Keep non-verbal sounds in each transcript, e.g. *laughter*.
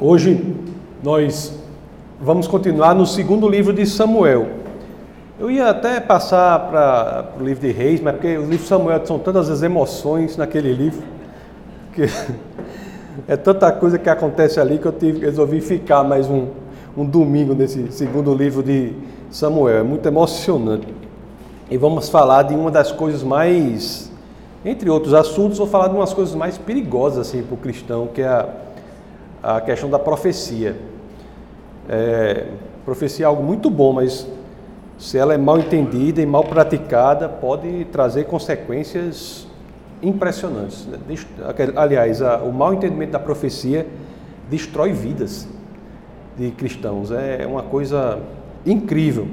Hoje nós vamos continuar no segundo livro de Samuel. Eu ia até passar para o livro de Reis, mas porque o livro de Samuel são tantas as emoções naquele livro, que *laughs* é tanta coisa que acontece ali que eu tive, resolvi ficar mais um, um domingo nesse segundo livro de Samuel. É muito emocionante. E vamos falar de uma das coisas mais, entre outros assuntos, vou falar de umas coisas mais perigosas assim, para o cristão, que é a a questão da profecia. É, profecia é algo muito bom, mas se ela é mal entendida e mal praticada, pode trazer consequências impressionantes. Aliás, a, o mal entendimento da profecia destrói vidas de cristãos. É uma coisa incrível.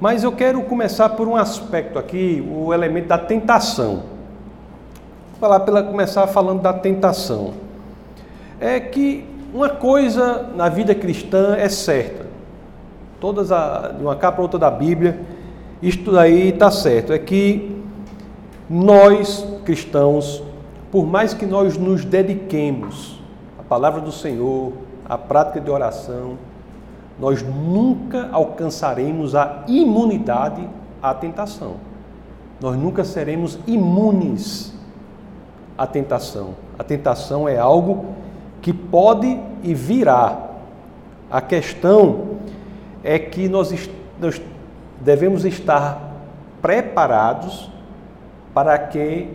Mas eu quero começar por um aspecto aqui, o elemento da tentação. Vou falar pela começar falando da tentação é que uma coisa na vida cristã é certa. Todas a, de uma capa para outra da Bíblia, isto daí está certo. É que nós, cristãos, por mais que nós nos dediquemos à palavra do Senhor, à prática de oração, nós nunca alcançaremos a imunidade à tentação. Nós nunca seremos imunes à tentação. A tentação é algo que pode e virá. A questão é que nós, nós devemos estar preparados para que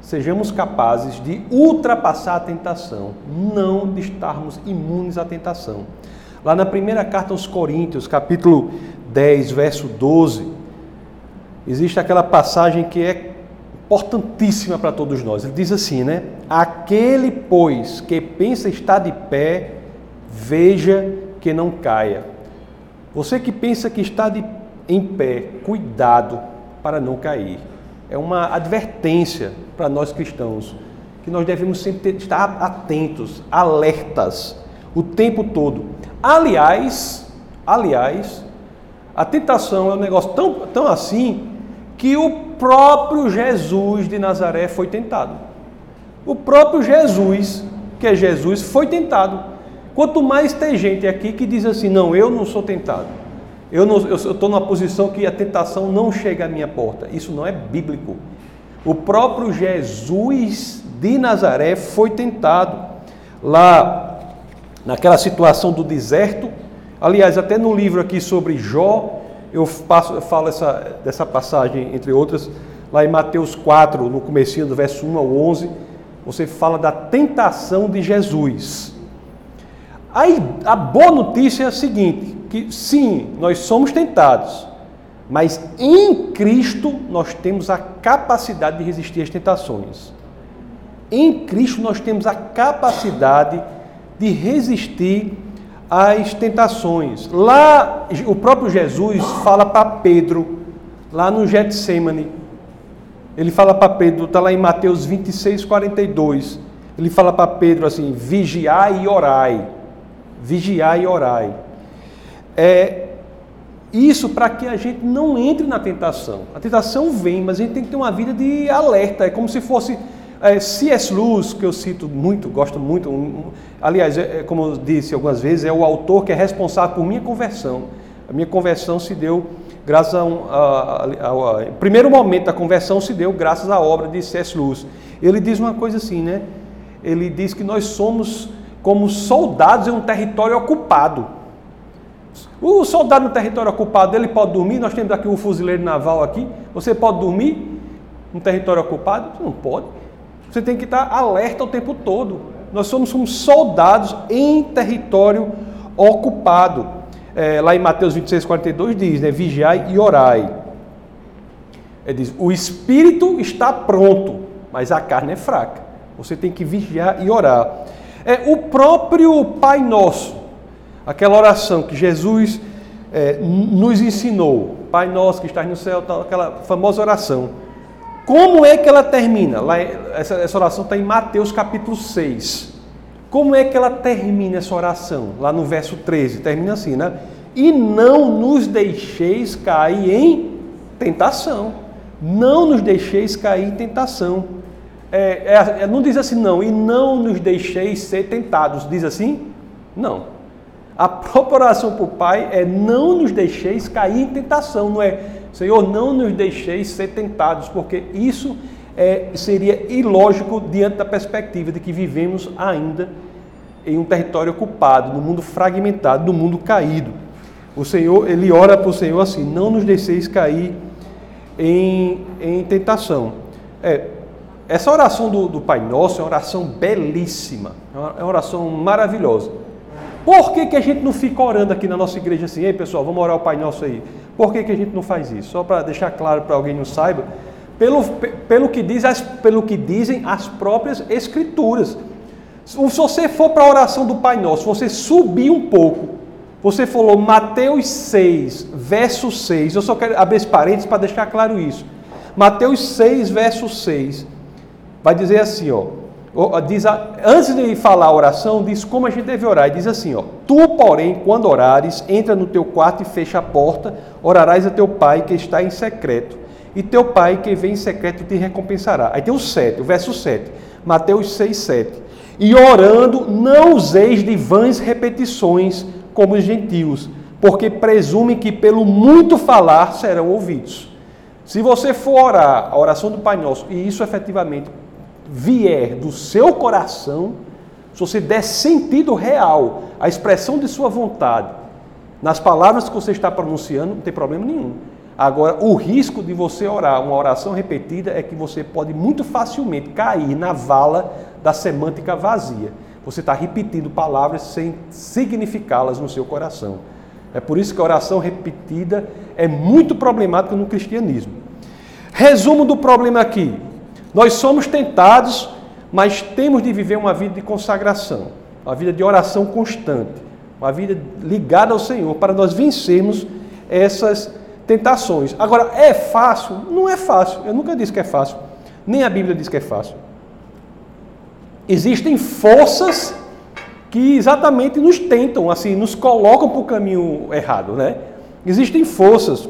sejamos capazes de ultrapassar a tentação, não de estarmos imunes à tentação. Lá na primeira carta aos Coríntios, capítulo 10, verso 12, existe aquela passagem que é importantíssima para todos nós. Ele diz assim, né? Aquele, pois, que pensa estar de pé, veja que não caia. Você que pensa que está de, em pé, cuidado para não cair. É uma advertência para nós cristãos, que nós devemos sempre estar atentos, alertas, o tempo todo. Aliás, aliás, a tentação é um negócio tão, tão assim que o próprio Jesus de Nazaré foi tentado. O próprio Jesus, que é Jesus, foi tentado. Quanto mais tem gente aqui que diz assim: não, eu não sou tentado. Eu estou numa posição que a tentação não chega à minha porta. Isso não é bíblico. O próprio Jesus de Nazaré foi tentado. Lá, naquela situação do deserto, aliás, até no livro aqui sobre Jó, eu, passo, eu falo essa, dessa passagem, entre outras, lá em Mateus 4, no comecinho do verso 1 ao 11, você fala da tentação de Jesus. Aí, a boa notícia é a seguinte, que sim, nós somos tentados, mas em Cristo nós temos a capacidade de resistir às tentações. Em Cristo nós temos a capacidade de resistir as tentações. Lá, o próprio Jesus fala para Pedro, lá no Getsemane, ele fala para Pedro, está lá em Mateus 26, 42. Ele fala para Pedro assim: vigiai e orai. Vigiai e orai. É, isso para que a gente não entre na tentação. A tentação vem, mas a gente tem que ter uma vida de alerta. É como se fosse é, C.S. Lewis, que eu cito muito, gosto muito, um, aliás, é, é, como eu disse algumas vezes, é o autor que é responsável por minha conversão. A minha conversão se deu graças a, um, a, primeiro momento da conversão se deu graças à obra de C.S. Lewis. Ele diz uma coisa assim, né? Ele diz que nós somos como soldados em um território ocupado. O soldado no território ocupado, ele pode dormir, nós temos aqui um fuzileiro naval aqui, você pode dormir no território ocupado? Não pode. Você tem que estar alerta o tempo todo. Nós somos, somos soldados em território ocupado. É, lá em Mateus 26, 42 diz, né? Vigiai e orai. Ele diz, o espírito está pronto, mas a carne é fraca. Você tem que vigiar e orar. É o próprio Pai Nosso, aquela oração que Jesus é, nos ensinou. Pai Nosso que estás no céu, aquela famosa oração. Como é que ela termina? Lá, essa, essa oração está em Mateus capítulo 6. Como é que ela termina essa oração? Lá no verso 13, termina assim, né? E não nos deixeis cair em tentação. Não nos deixeis cair em tentação. É, é, é, não diz assim, não, e não nos deixeis ser tentados. Diz assim? Não. A própria oração para o Pai é não nos deixeis cair em tentação, não é Senhor, não nos deixeis ser tentados, porque isso é, seria ilógico diante da perspectiva de que vivemos ainda em um território ocupado, no mundo fragmentado, no mundo caído. O Senhor, ele ora para o Senhor assim: não nos deixeis cair em, em tentação. É, essa oração do, do Pai Nosso é uma oração belíssima, é uma oração maravilhosa. Por que, que a gente não fica orando aqui na nossa igreja assim? Ei, pessoal, vamos orar o Pai Nosso aí. Por que, que a gente não faz isso? Só para deixar claro para alguém não saiba, pelo, pelo, que diz as, pelo que dizem as próprias Escrituras. Se você for para a oração do Pai Nosso, você subir um pouco, você falou Mateus 6, verso 6. Eu só quero abrir esse parênteses para deixar claro isso. Mateus 6, verso 6. Vai dizer assim, ó. Diz, antes de falar a oração, diz como a gente deve orar. E diz assim, ó. Tu, porém, quando orares, entra no teu quarto e fecha a porta, orarás a teu pai que está em secreto. E teu pai que vem em secreto te recompensará. Aí tem o 7, o verso 7. Mateus 6, 7. E orando, não useis de vãs repetições, como os gentios, porque presume que pelo muito falar serão ouvidos. Se você for orar a oração do Pai Nosso e isso efetivamente vier do seu coração, se você der sentido real à expressão de sua vontade nas palavras que você está pronunciando, não tem problema nenhum. Agora, o risco de você orar uma oração repetida é que você pode muito facilmente cair na vala da semântica vazia. Você está repetindo palavras sem significá-las no seu coração. É por isso que a oração repetida é muito problemática no cristianismo. Resumo do problema aqui: nós somos tentados, mas temos de viver uma vida de consagração, uma vida de oração constante, uma vida ligada ao Senhor, para nós vencermos essas tentações. Agora, é fácil? Não é fácil. Eu nunca disse que é fácil. Nem a Bíblia diz que é fácil existem forças que exatamente nos tentam, assim, nos colocam para o caminho errado, né? Existem forças,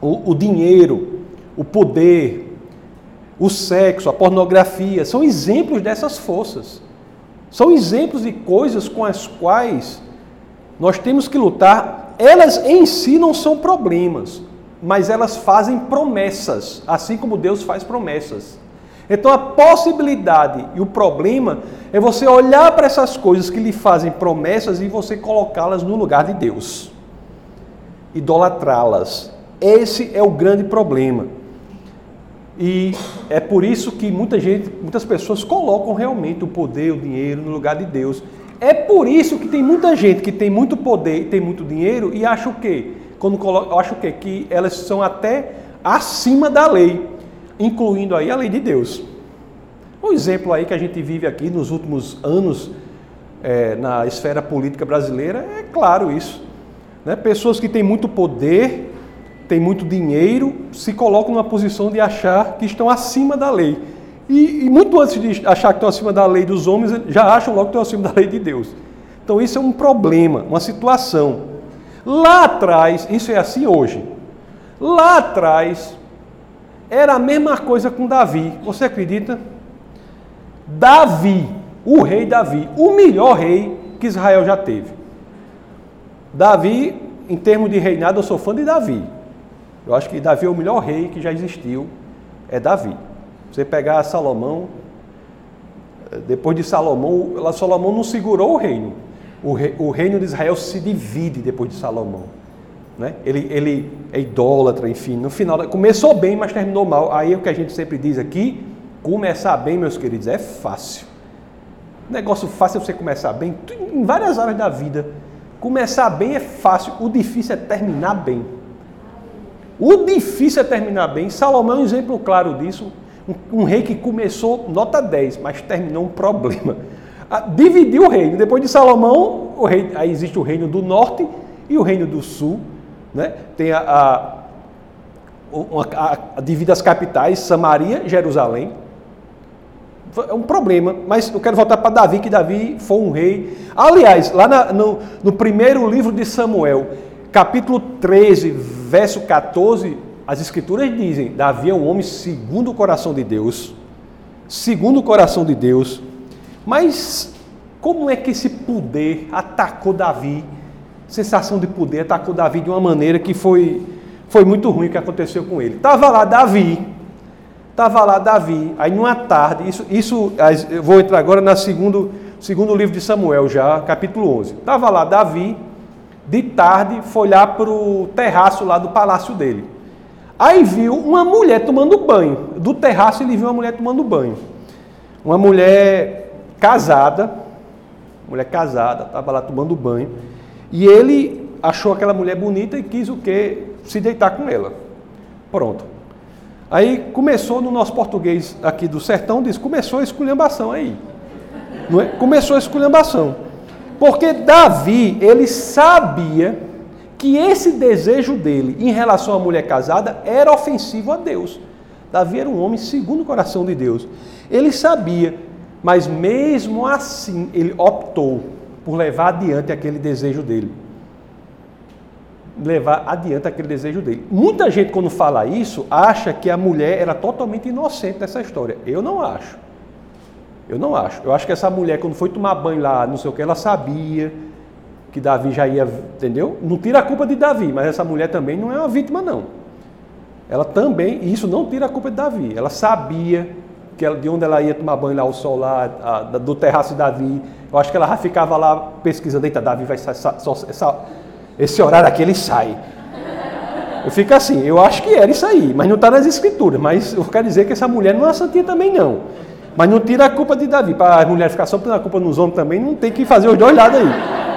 o, o dinheiro, o poder, o sexo, a pornografia, são exemplos dessas forças. São exemplos de coisas com as quais nós temos que lutar. Elas em si não são problemas, mas elas fazem promessas, assim como Deus faz promessas. Então a possibilidade e o problema é você olhar para essas coisas que lhe fazem promessas e você colocá-las no lugar de Deus. Idolatrá-las. Esse é o grande problema. E é por isso que muita gente, muitas pessoas colocam realmente o poder, o dinheiro no lugar de Deus. É por isso que tem muita gente que tem muito poder tem muito dinheiro e acha o quê? Quando coloca, acha o quê? Que elas são até acima da lei incluindo aí a lei de Deus. Um exemplo aí que a gente vive aqui nos últimos anos é, na esfera política brasileira é claro isso. Né? Pessoas que têm muito poder, têm muito dinheiro, se colocam numa posição de achar que estão acima da lei. E, e muito antes de achar que estão acima da lei dos homens, já acham logo que estão acima da lei de Deus. Então isso é um problema, uma situação. Lá atrás, isso é assim hoje. Lá atrás, era a mesma coisa com Davi. Você acredita? Davi, o rei Davi, o melhor rei que Israel já teve. Davi, em termos de reinado, eu sou fã de Davi. Eu acho que Davi é o melhor rei que já existiu, é Davi. Você pegar Salomão, depois de Salomão, Salomão não segurou o reino. O, rei, o reino de Israel se divide depois de Salomão. Né? Ele, ele é idólatra, enfim. No final, começou bem, mas terminou mal. Aí é o que a gente sempre diz aqui: começar bem, meus queridos, é fácil. Negócio fácil é você começar bem em várias áreas da vida. Começar bem é fácil, o difícil é terminar bem. O difícil é terminar bem. Salomão é um exemplo claro disso. Um, rei que começou nota 10, mas terminou um problema. dividiu o reino. Depois de Salomão, o rei, aí existe o reino do norte e o reino do sul. Né? Tem a, a, a, a as capitais, Samaria Jerusalém. É um problema, mas eu quero voltar para Davi, que Davi foi um rei. Aliás, lá na, no, no primeiro livro de Samuel, capítulo 13, verso 14, as escrituras dizem: Davi é um homem segundo o coração de Deus, segundo o coração de Deus. Mas Como é que esse poder atacou Davi? Sensação de poder atacou Davi de uma maneira que foi, foi muito ruim o que aconteceu com ele. Estava lá Davi, estava lá Davi, aí numa tarde, isso, isso eu vou entrar agora no segundo, segundo livro de Samuel já, capítulo 11. Estava lá Davi, de tarde, foi lá para o terraço lá do palácio dele. Aí viu uma mulher tomando banho. Do terraço ele viu uma mulher tomando banho. Uma mulher casada, mulher casada, estava lá tomando banho. E ele achou aquela mulher bonita e quis o quê? Se deitar com ela. Pronto. Aí começou no nosso português aqui do sertão, diz, começou a esculhambação aí. Não é? Começou a esculhambação. Porque Davi, ele sabia que esse desejo dele em relação à mulher casada era ofensivo a Deus. Davi era um homem segundo o coração de Deus. Ele sabia, mas mesmo assim ele optou por levar adiante aquele desejo dele levar adiante aquele desejo dele. Muita gente, quando fala isso, acha que a mulher era totalmente inocente nessa história. Eu não acho. Eu não acho. Eu acho que essa mulher, quando foi tomar banho lá, não sei o que, ela sabia que Davi já ia, entendeu? Não tira a culpa de Davi, mas essa mulher também não é uma vítima, não. Ela também, e isso não tira a culpa de Davi. Ela sabia que ela, de onde ela ia tomar banho lá, o sol lá, a, do terraço de Davi. Eu acho que ela já ficava lá pesquisando, eita, Davi vai sair, só, essa, esse horário aqui ele sai. Eu fico assim, eu acho que era isso aí, mas não está nas escrituras. Mas eu quero dizer que essa mulher não é santinha também, não. Mas não tira a culpa de Davi. Para a mulher ficar só pondo a culpa nos homens também, não tem que fazer os dois lados aí.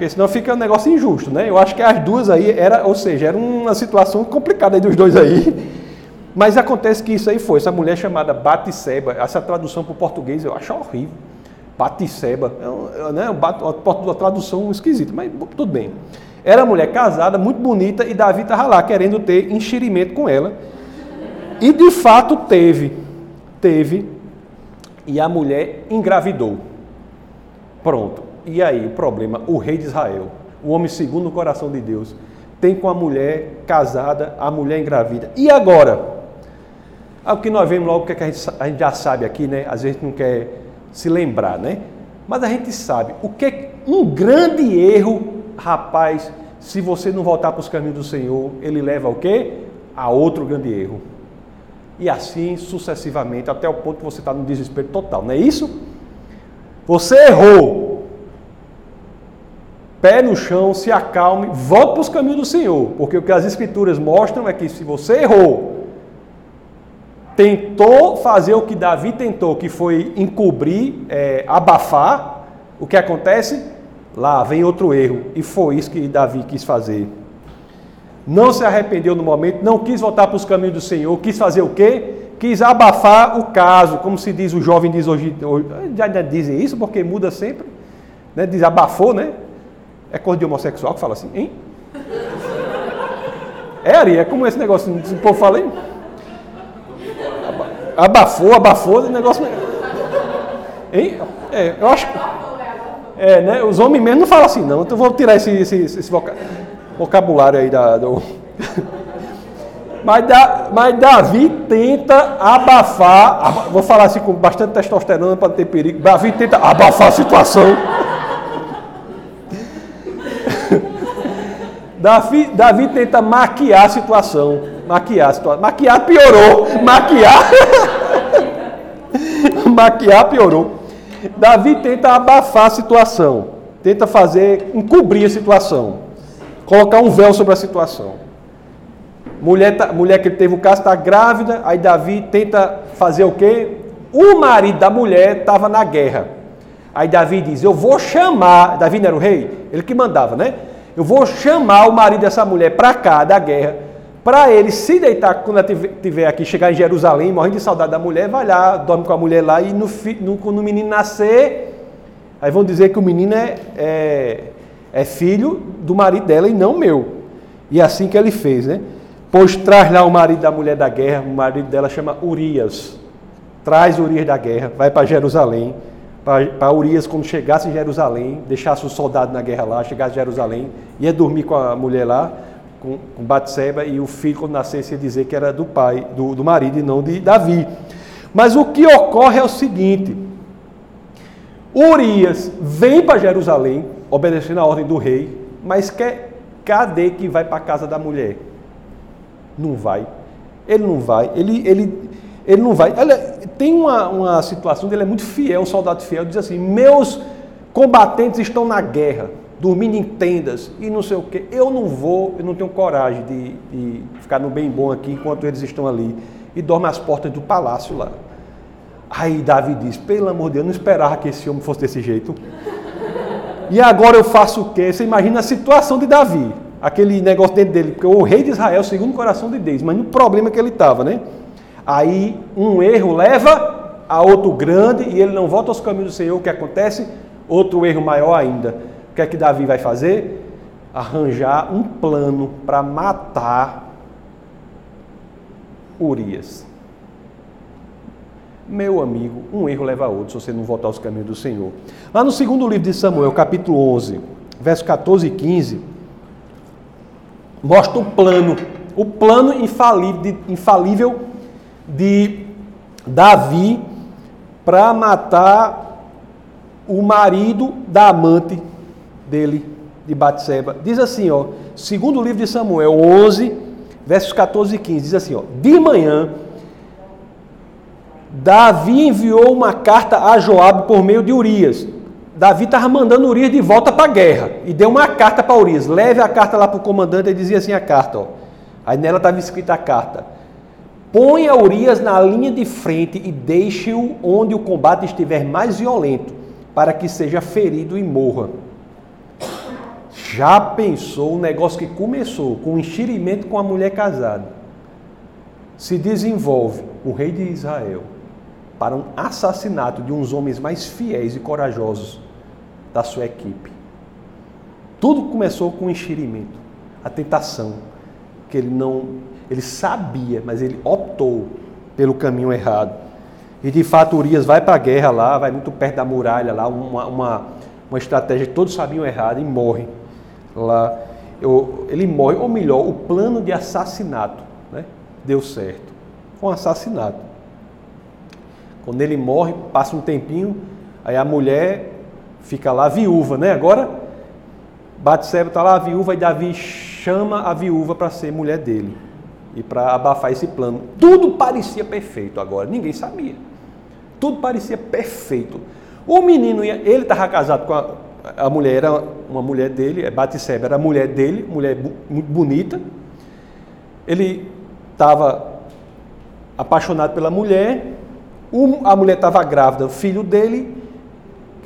Porque senão fica um negócio injusto, né? Eu acho que as duas aí era, ou seja, era uma situação complicada aí dos dois aí. Mas acontece que isso aí foi, essa mulher chamada Batisseba, essa tradução para o português eu acho horrível. Batisseba, é né, uma tradução esquisita, mas tudo bem. Era mulher casada, muito bonita, e Davi estava lá querendo ter enxerimento com ela. E de fato teve. Teve. E a mulher engravidou. Pronto. E aí, o problema: o rei de Israel, o homem segundo o coração de Deus, tem com a mulher casada, a mulher engravida. E agora? É o que nós vemos logo, que a gente, a gente já sabe aqui, né? Às vezes não quer se lembrar, né? Mas a gente sabe o que um grande erro, rapaz, se você não voltar para os caminhos do Senhor, ele leva ao quê? A outro grande erro. E assim sucessivamente, até o ponto que você está no desespero total, não é isso? Você errou. Pé no chão, se acalme, volte para os caminhos do Senhor, porque o que as Escrituras mostram é que se você errou, tentou fazer o que Davi tentou, que foi encobrir, é, abafar, o que acontece? Lá vem outro erro, e foi isso que Davi quis fazer. Não se arrependeu no momento, não quis voltar para os caminhos do Senhor, quis fazer o quê? Quis abafar o caso, como se diz o jovem diz hoje, já, dizem isso porque muda sempre, né? diz abafou, né? É cor de homossexual que fala assim, hein? É, Ari, é como esse negócio, o povo fala, hein? abafou, abafou, o negócio. Hein? É, eu acho. É, né? Os homens mesmo não falam assim, não. Então eu vou tirar esse, esse, esse vocabulário aí da, do. *laughs* Mas, da, mas Davi tenta abafar, vou falar assim com bastante testosterona para não ter perigo. Davi tenta abafar a situação. Davi, Davi tenta maquiar a situação. Maquiar a situação. Maquiar piorou. Maquiar. *laughs* maquiar piorou. Davi tenta abafar a situação. Tenta fazer, encobrir a situação. Colocar um véu sobre a situação. Mulher, tá, mulher que teve o caso está grávida, aí Davi tenta fazer o quê? O marido da mulher estava na guerra. Aí Davi diz: Eu vou chamar. Davi não era o rei? Ele que mandava, né? Eu vou chamar o marido dessa mulher para cá da guerra, para ele se deitar quando ela estiver aqui, chegar em Jerusalém, morrendo de saudade da mulher, vai lá, dorme com a mulher lá e no, no, quando o menino nascer, aí vão dizer que o menino é, é, é filho do marido dela e não meu. E é assim que ele fez, né? Pois traz lá o marido da mulher da guerra, o marido dela chama Urias. Traz Urias da guerra, vai para Jerusalém para Urias, quando chegasse em Jerusalém, deixasse os soldados na guerra lá, chegasse em Jerusalém, ia dormir com a mulher lá, com, com Batseba, e o filho, quando nascesse, ia dizer que era do pai, do, do marido e não de Davi. Mas o que ocorre é o seguinte: Urias vem para Jerusalém, obedecendo a ordem do rei, mas quer, cadê que vai para a casa da mulher? Não vai. Ele não vai. Ele, ele, ele não vai. Olha, tem uma, uma situação dele é muito fiel, um soldado fiel, diz assim: Meus combatentes estão na guerra, dormindo em tendas e não sei o quê. Eu não vou, eu não tenho coragem de, de ficar no bem bom aqui enquanto eles estão ali. E dorme às portas do palácio lá. Aí Davi diz: Pelo amor de Deus, eu não esperava que esse homem fosse desse jeito. E agora eu faço o quê? Você imagina a situação de Davi, aquele negócio dentro dele, porque o rei de Israel, segundo o coração de Deus, mas no problema que ele estava, né? Aí um erro leva a outro grande e ele não volta aos caminhos do Senhor. O que acontece? Outro erro maior ainda. O que é que Davi vai fazer? Arranjar um plano para matar Urias. Meu amigo, um erro leva a outro se você não voltar aos caminhos do Senhor. Lá no segundo livro de Samuel, capítulo 11, verso 14 e 15, mostra o plano, o plano infalível infalível de Davi para matar o marido da amante dele, de Batseba. Diz assim, ó, segundo livro de Samuel 11, versos 14 e 15, diz assim, ó, de manhã Davi enviou uma carta a Joabe por meio de Urias. Davi estava mandando Urias de volta para a guerra e deu uma carta para Urias. Leve a carta lá para o comandante e dizia assim a carta. Ó. Aí nela estava escrita a carta. Ponha Urias na linha de frente e deixe-o onde o combate estiver mais violento, para que seja ferido e morra. Já pensou o negócio que começou com o enxerimento com a mulher casada? Se desenvolve o rei de Israel para um assassinato de uns homens mais fiéis e corajosos da sua equipe. Tudo começou com o enxerimento, a tentação, que ele não, ele sabia, mas ele optou pelo caminho errado. E de fato Urias vai para a guerra lá, vai muito perto da muralha lá, uma, uma, uma estratégia que todos sabiam errado e morre lá. Eu, ele morre, ou melhor, o plano de assassinato né, deu certo. Foi um assassinato. Quando ele morre, passa um tempinho, aí a mulher fica lá viúva, né? Agora, Batseba está lá viúva e Davi chama a viúva para ser mulher dele e para abafar esse plano. Tudo parecia perfeito agora, ninguém sabia. Tudo parecia perfeito. O menino, ia, ele estava casado com a, a mulher, era uma mulher dele, é Batseba era a mulher dele, mulher muito bonita. Ele estava apaixonado pela mulher, um, a mulher estava grávida, o filho dele,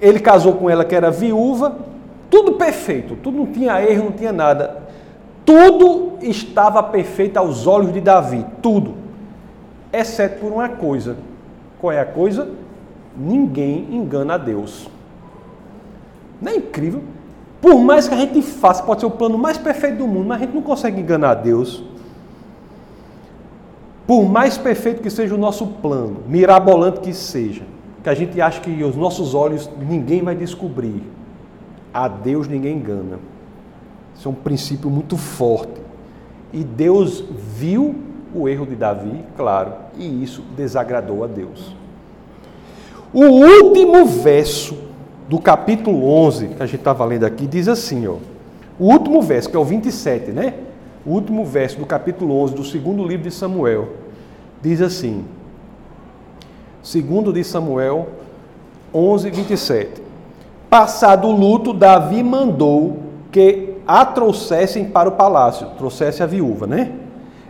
ele casou com ela que era viúva, tudo perfeito, tudo não tinha erro, não tinha nada. Tudo estava perfeito aos olhos de Davi, tudo. Exceto por uma coisa. Qual é a coisa? Ninguém engana a Deus. Não é incrível? Por mais que a gente faça, pode ser o plano mais perfeito do mundo, mas a gente não consegue enganar a Deus. Por mais perfeito que seja o nosso plano, mirabolante que seja, que a gente acha que os nossos olhos ninguém vai descobrir, a Deus ninguém engana. Isso é um princípio muito forte. E Deus viu o erro de Davi, claro, e isso desagradou a Deus. O último verso do capítulo 11, que a gente estava lendo aqui, diz assim, ó. O último verso, que é o 27, né? o último verso do capítulo 11 do segundo livro de Samuel, diz assim: segundo de Samuel 11, 27. Passado o luto, Davi mandou que a trouxessem para o palácio, trouxesse a viúva, né?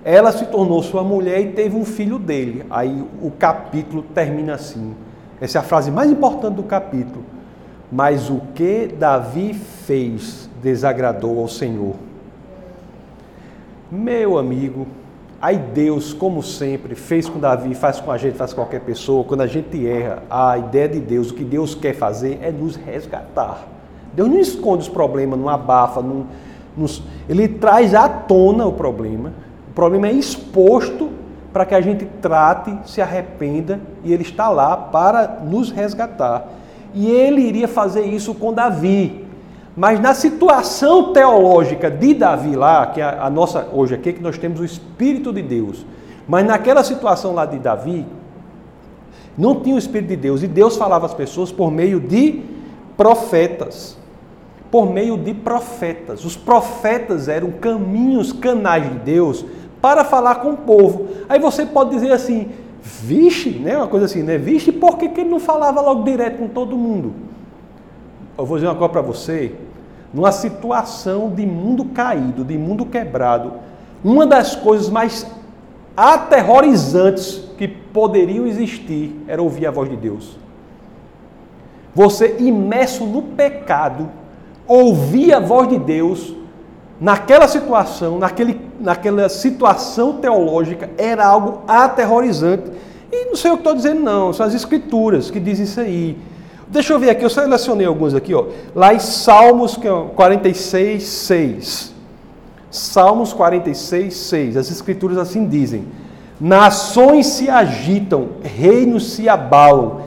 Ela se tornou sua mulher e teve um filho dele. Aí o capítulo termina assim. Essa é a frase mais importante do capítulo. Mas o que Davi fez desagradou ao Senhor. Meu amigo, aí Deus, como sempre, fez com Davi, faz com a gente, faz com qualquer pessoa. Quando a gente erra, a ideia de Deus, o que Deus quer fazer é nos resgatar. Deus não esconde os problemas, não abafa, não, não, ele traz à tona o problema. O problema é exposto para que a gente trate, se arrependa e ele está lá para nos resgatar. E ele iria fazer isso com Davi. Mas na situação teológica de Davi lá, que é a, nossa hoje aqui que nós temos o Espírito de Deus, mas naquela situação lá de Davi, Não tinha o Espírito de Deus. E Deus falava às pessoas por meio de profetas. Por meio de profetas. Os profetas eram caminhos, canais de Deus para falar com o povo. Aí você pode dizer assim, vixe, né? Uma coisa assim, né? Vixe, por que, que ele não falava logo direto com todo mundo? Eu vou dizer uma coisa para você. Numa situação de mundo caído, de mundo quebrado, uma das coisas mais aterrorizantes que poderiam existir era ouvir a voz de Deus. Você imerso no pecado, ouvir a voz de Deus naquela situação, naquele, naquela situação teológica, era algo aterrorizante. E não sei o que estou dizendo, não, são as escrituras que dizem isso aí. Deixa eu ver aqui, eu selecionei alguns aqui, ó. Lá em Salmos 46, 6. Salmos 46, 6. As escrituras assim dizem: Nações se agitam, reinos se abalam.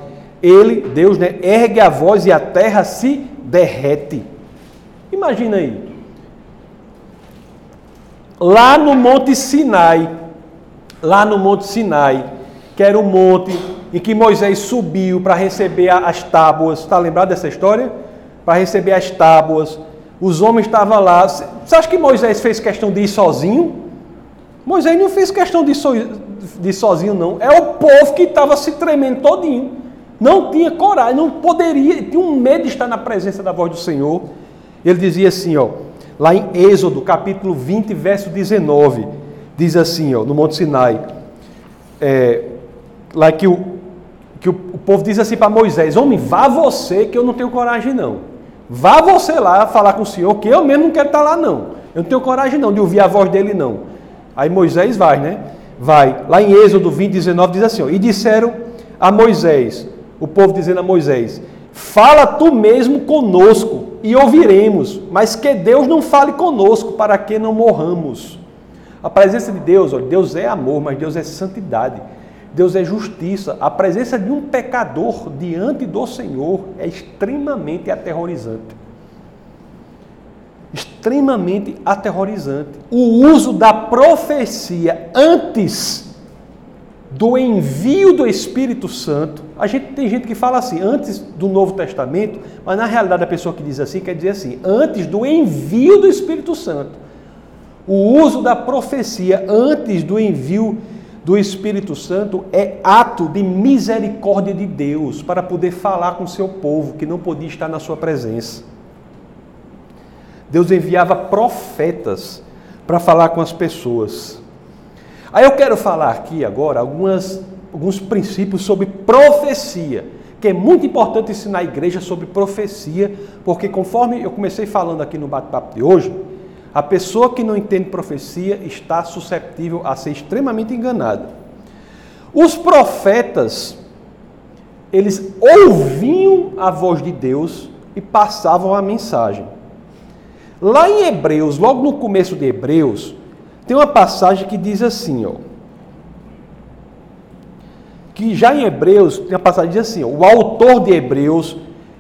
Ele, Deus, né, ergue a voz e a terra se derrete. Imagina aí. Lá no Monte Sinai, lá no Monte Sinai, que era o monte em que Moisés subiu para receber as tábuas. Está lembrado dessa história? Para receber as tábuas. Os homens estavam lá. Você acha que Moisés fez questão de ir sozinho? Moisés não fez questão de, ir sozinho, não. É o povo que estava se tremendo todinho. Não tinha coragem, não poderia, tinha um medo de estar na presença da voz do Senhor. Ele dizia assim, ó, lá em Êxodo, capítulo 20, verso 19, diz assim, ó, no Monte Sinai, é, lá que o, que o, o povo diz assim para Moisés: Homem, vá você, que eu não tenho coragem não. Vá você lá falar com o Senhor, que eu mesmo não quero estar lá não. Eu não tenho coragem não de ouvir a voz dele não. Aí Moisés vai, né? Vai. Lá em Êxodo 20, 19 diz assim: ó, E disseram a Moisés, o povo dizendo a Moisés: Fala tu mesmo conosco e ouviremos, mas que Deus não fale conosco para que não morramos. A presença de Deus, ó, Deus é amor, mas Deus é santidade. Deus é justiça. A presença de um pecador diante do Senhor é extremamente aterrorizante. Extremamente aterrorizante. O uso da profecia antes do envio do Espírito Santo. A gente tem gente que fala assim, antes do Novo Testamento, mas na realidade a pessoa que diz assim quer dizer assim, antes do envio do Espírito Santo. O uso da profecia antes do envio do Espírito Santo é ato de misericórdia de Deus para poder falar com seu povo que não podia estar na sua presença. Deus enviava profetas para falar com as pessoas. Aí eu quero falar aqui agora algumas, alguns princípios sobre profecia, que é muito importante ensinar a igreja sobre profecia, porque conforme eu comecei falando aqui no bate-papo de hoje, a pessoa que não entende profecia está susceptível a ser extremamente enganada. Os profetas, eles ouviam a voz de Deus e passavam a mensagem. Lá em Hebreus, logo no começo de Hebreus, tem uma passagem que diz assim, ó. Que já em Hebreus, tem uma passagem diz assim, o autor de Hebreus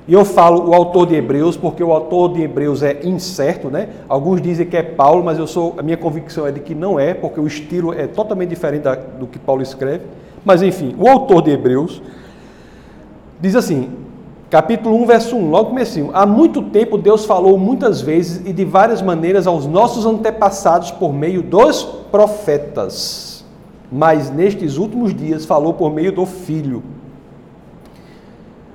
e eu falo o autor de Hebreus porque o autor de Hebreus é incerto, né? Alguns dizem que é Paulo, mas eu sou a minha convicção é de que não é, porque o estilo é totalmente diferente da, do que Paulo escreve. Mas enfim, o autor de Hebreus diz assim, capítulo 1, verso 1, logo comecinho. Há muito tempo Deus falou muitas vezes e de várias maneiras aos nossos antepassados por meio dos profetas. Mas nestes últimos dias falou por meio do Filho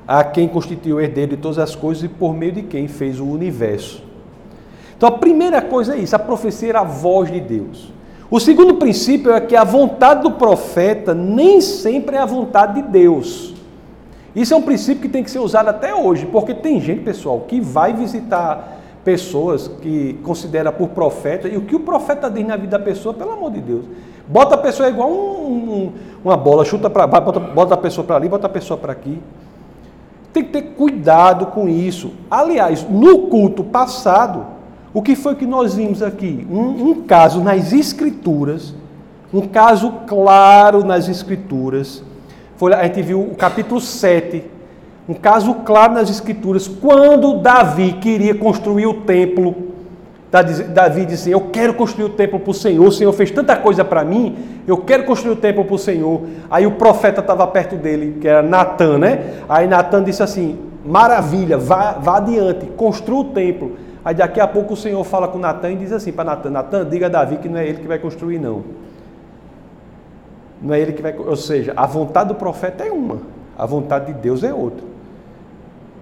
a quem constituiu o herdeiro de todas as coisas e por meio de quem fez o universo. Então a primeira coisa é isso, a profecia era a voz de Deus. O segundo princípio é que a vontade do profeta nem sempre é a vontade de Deus. Isso é um princípio que tem que ser usado até hoje, porque tem gente, pessoal, que vai visitar pessoas que considera por profeta, e o que o profeta diz na vida da pessoa, pelo amor de Deus, bota a pessoa igual um, um, uma bola, chuta para bota, bota a pessoa para ali, bota a pessoa para aqui. Tem que ter cuidado com isso. Aliás, no culto passado, o que foi que nós vimos aqui? Um, um caso nas Escrituras, um caso claro nas Escrituras. Foi, a gente viu o capítulo 7, um caso claro nas Escrituras, quando Davi queria construir o templo, Davi disse: Eu quero construir o templo para o Senhor. O Senhor fez tanta coisa para mim. Eu quero construir o templo para o Senhor. Aí o profeta estava perto dele, que era Natan, né? Aí Natan disse assim: Maravilha, vá, vá adiante, construa o templo. Aí daqui a pouco o Senhor fala com Natan e diz assim para Natan: Natan, diga a Davi que não é ele que vai construir, não. Não é ele que vai. Ou seja, a vontade do profeta é uma, a vontade de Deus é outra.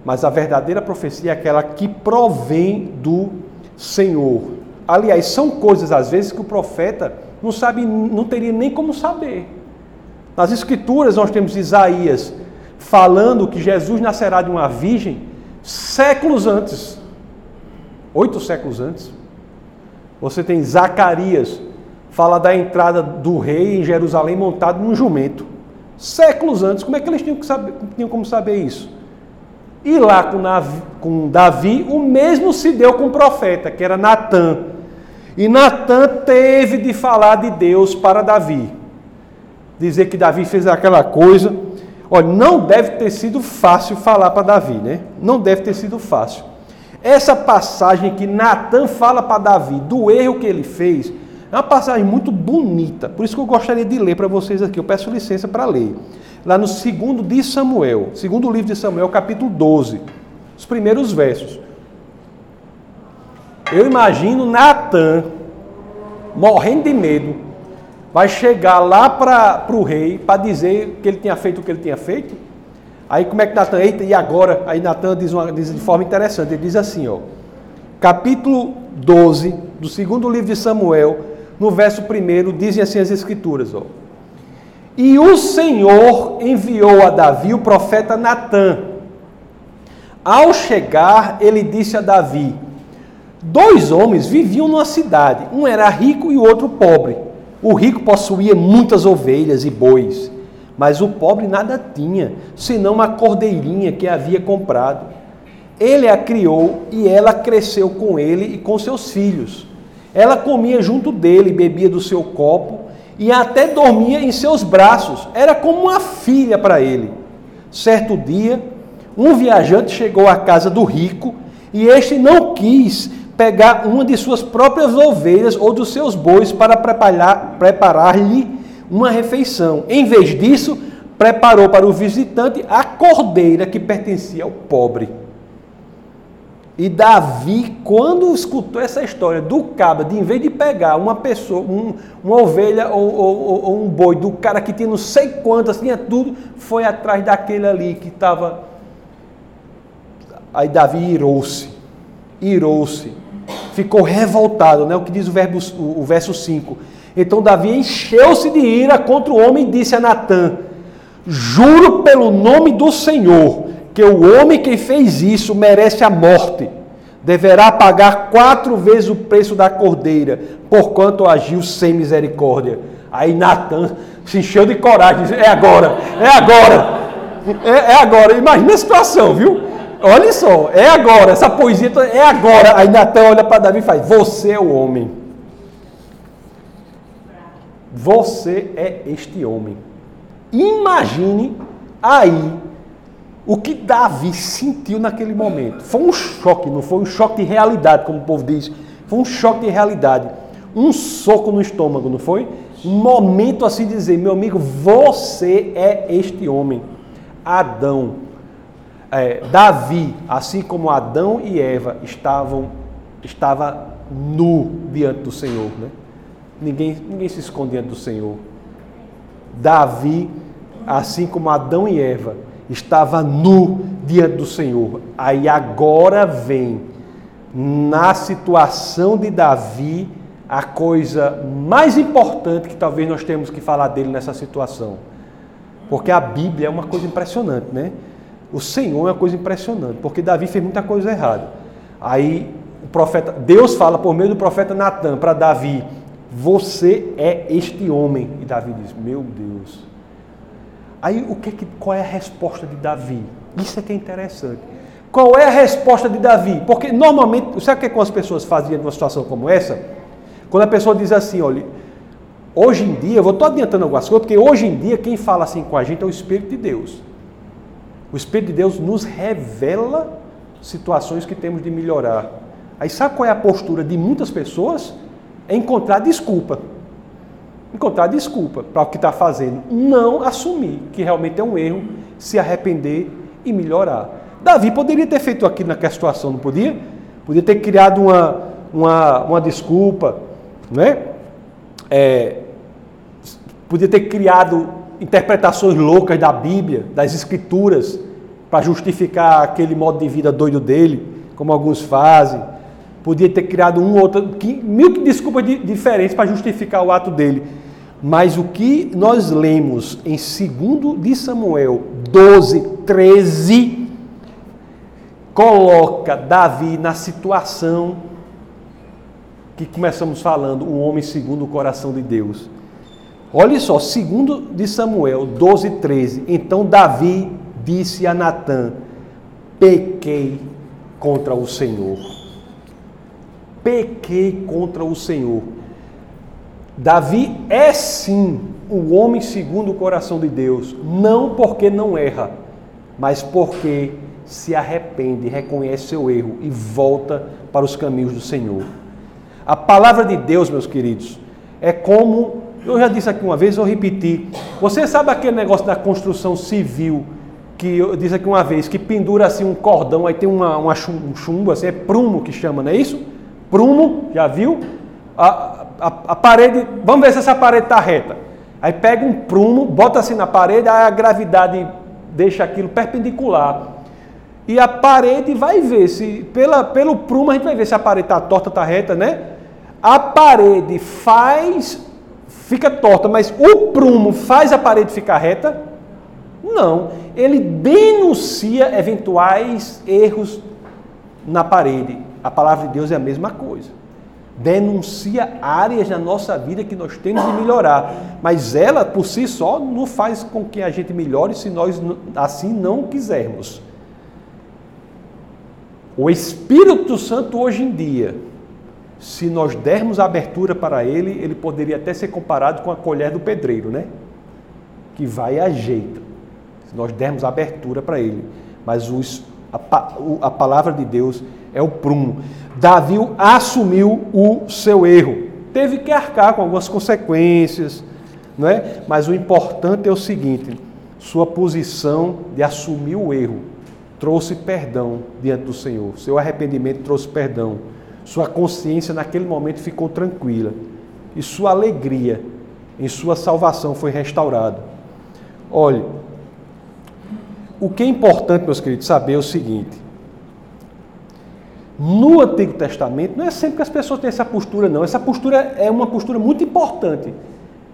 Mas a verdadeira profecia é aquela que provém do Senhor. Aliás, são coisas às vezes que o profeta não sabe, não teria nem como saber. Nas escrituras nós temos Isaías falando que Jesus nascerá de uma virgem séculos antes. Oito séculos antes. Você tem Zacarias, fala da entrada do rei em Jerusalém montado num jumento. Séculos antes, como é que eles tinham, que saber, tinham como saber isso? E lá com, com Davi, o mesmo se deu com o profeta, que era Natã. E Natã teve de falar de Deus para Davi. Dizer que Davi fez aquela coisa. Olha, não deve ter sido fácil falar para Davi, né? Não deve ter sido fácil. Essa passagem que Natan fala para Davi do erro que ele fez, é uma passagem muito bonita. Por isso que eu gostaria de ler para vocês aqui. Eu peço licença para ler lá no segundo de Samuel, segundo livro de Samuel, capítulo 12, os primeiros versos. Eu imagino Natan morrendo de medo, vai chegar lá para o rei para dizer que ele tinha feito o que ele tinha feito. Aí como é que Natan, eita, e agora? Aí Natan diz, uma, diz de forma interessante, ele diz assim, ó, capítulo 12 do segundo livro de Samuel, no verso 1, dizem assim as escrituras, ó. E o Senhor enviou a Davi o profeta Natã. Ao chegar, ele disse a Davi: Dois homens viviam numa cidade, um era rico e o outro pobre. O rico possuía muitas ovelhas e bois, mas o pobre nada tinha, senão uma cordeirinha que havia comprado. Ele a criou e ela cresceu com ele e com seus filhos. Ela comia junto dele, bebia do seu copo e até dormia em seus braços. Era como uma filha para ele. Certo dia, um viajante chegou à casa do rico e este não quis pegar uma de suas próprias ovelhas ou dos seus bois para preparar-lhe preparar uma refeição. Em vez disso, preparou para o visitante a cordeira que pertencia ao pobre. E Davi, quando escutou essa história do cabra, de em vez de pegar uma pessoa, um, uma ovelha ou, ou, ou, um boi do cara que tinha não sei quantas, tinha tudo, foi atrás daquele ali que estava. Aí Davi irou-se, irou-se, ficou revoltado, né? o que diz o, verbo, o, o verso 5. Então Davi encheu-se de ira contra o homem e disse a Natã: Juro pelo nome do Senhor que o homem que fez isso merece a morte. Deverá pagar quatro vezes o preço da cordeira, porquanto agiu sem misericórdia. Aí Natan se encheu de coragem, disse, é agora, é agora, é, é agora. Imagina a situação, viu? Olha só, é agora, essa poesia é agora. Aí Natan olha para Davi e faz: Você é o homem. Você é este homem. Imagine aí o que Davi sentiu naquele momento foi um choque, não foi um choque de realidade, como o povo diz, foi um choque de realidade. Um soco no estômago, não foi? Um momento assim de dizer, meu amigo, você é este homem. Adão, é, Davi, assim como Adão e Eva estavam estava nu diante do Senhor, né? Ninguém, ninguém se esconde diante do Senhor. Davi, assim como Adão e Eva, estava nu diante do Senhor. Aí agora vem, na situação de Davi, a coisa mais importante que talvez nós temos que falar dele nessa situação. Porque a Bíblia é uma coisa impressionante, né? O Senhor é uma coisa impressionante, porque Davi fez muita coisa errada. Aí o profeta, Deus fala por meio do profeta Natan para Davi: "Você é este homem". E Davi diz: "Meu Deus, Aí o que, qual é a resposta de Davi? Isso é que é interessante. Qual é a resposta de Davi? Porque normalmente, sabe o que, é que as pessoas faziam numa situação como essa? Quando a pessoa diz assim, olha, hoje em dia, eu vou estar adiantando algumas coisas, porque hoje em dia quem fala assim com a gente é o Espírito de Deus. O Espírito de Deus nos revela situações que temos de melhorar. Aí sabe qual é a postura de muitas pessoas? É encontrar desculpa. Encontrar desculpa para o que está fazendo. Não assumir que realmente é um erro, se arrepender e melhorar. Davi poderia ter feito aquilo naquela situação, não podia? Podia ter criado uma, uma, uma desculpa, né? É, podia ter criado interpretações loucas da Bíblia, das Escrituras, para justificar aquele modo de vida doido dele, como alguns fazem. Podia ter criado um outro, mil desculpas diferentes para justificar o ato dele. Mas o que nós lemos em 2 de Samuel 12, 13, coloca Davi na situação que começamos falando, um homem segundo o coração de Deus. Olha só, segundo de Samuel 12, 13. Então Davi disse a Natã: Pequei contra o Senhor. Pequei contra o Senhor. Davi é sim o homem segundo o coração de Deus, não porque não erra, mas porque se arrepende, reconhece seu erro e volta para os caminhos do Senhor. A palavra de Deus, meus queridos, é como eu já disse aqui uma vez, vou repetir. Você sabe aquele negócio da construção civil que eu disse aqui uma vez, que pendura assim um cordão, aí tem uma, uma um chumbo, assim, é prumo que chama, não é isso? Prumo, já viu? A, a, a parede, vamos ver se essa parede está reta. Aí pega um prumo, bota assim na parede, aí a gravidade deixa aquilo perpendicular. E a parede vai ver se, pela, pelo prumo a gente vai ver se a parede está torta, está reta, né? A parede faz fica torta, mas o prumo faz a parede ficar reta? Não. Ele denuncia eventuais erros na parede. A palavra de Deus é a mesma coisa. Denuncia áreas na nossa vida que nós temos de melhorar. Mas ela, por si só, não faz com que a gente melhore se nós assim não quisermos. O Espírito Santo hoje em dia se nós dermos abertura para ele, ele poderia até ser comparado com a colher do pedreiro, né? Que vai e ajeita. Se nós dermos abertura para ele. Mas os, a, a, palavra de Deus é o prumo. Davi assumiu o seu erro. Teve que arcar com algumas consequências, não é? Mas o importante é o seguinte: sua posição de assumir o erro trouxe perdão diante do Senhor. Seu arrependimento trouxe perdão. Sua consciência naquele momento ficou tranquila e sua alegria em sua salvação foi restaurada. Olhe, o que é importante, meus queridos, saber é o seguinte: no Antigo Testamento, não é sempre que as pessoas têm essa postura, não. Essa postura é uma postura muito importante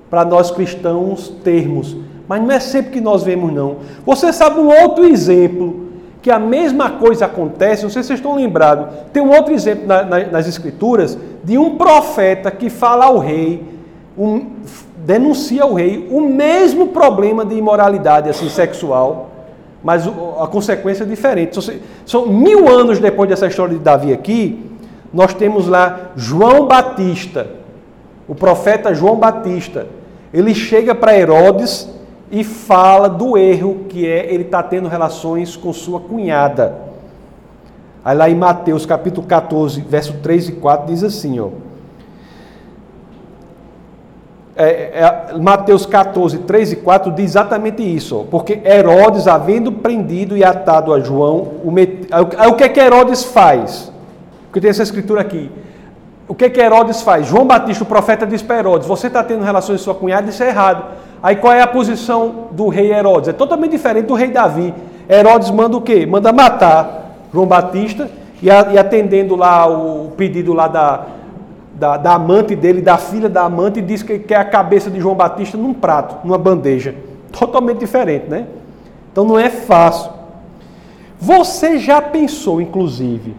para nós cristãos termos, mas não é sempre que nós vemos, não. Você sabe um outro exemplo que a mesma coisa acontece, não sei se vocês estão lembrados, tem um outro exemplo na, na, nas Escrituras de um profeta que fala ao rei, um, denuncia ao rei o mesmo problema de imoralidade assim, sexual, mas a consequência é diferente. São, mil anos depois dessa história de Davi aqui, nós temos lá João Batista, o profeta João Batista. Ele chega para Herodes e fala do erro que é ele estar tá tendo relações com sua cunhada. Aí lá em Mateus capítulo 14, verso 3 e 4 diz assim, ó. É, é, Mateus 14, 3 e 4 diz exatamente isso, porque Herodes, havendo prendido e atado a João, o met... o que é que Herodes faz? Porque tem essa escritura aqui. O que é que Herodes faz? João Batista, o profeta, diz para Herodes: Você está tendo relações com sua cunhada, isso é errado. Aí qual é a posição do rei Herodes? É totalmente diferente do rei Davi. Herodes manda o quê? Manda matar João Batista e, atendendo lá o pedido lá da, da, da, amante dele, da filha da amante, diz que quer a cabeça de João Batista num prato, numa bandeja. Totalmente diferente, né? Então não é fácil. Você já pensou, inclusive,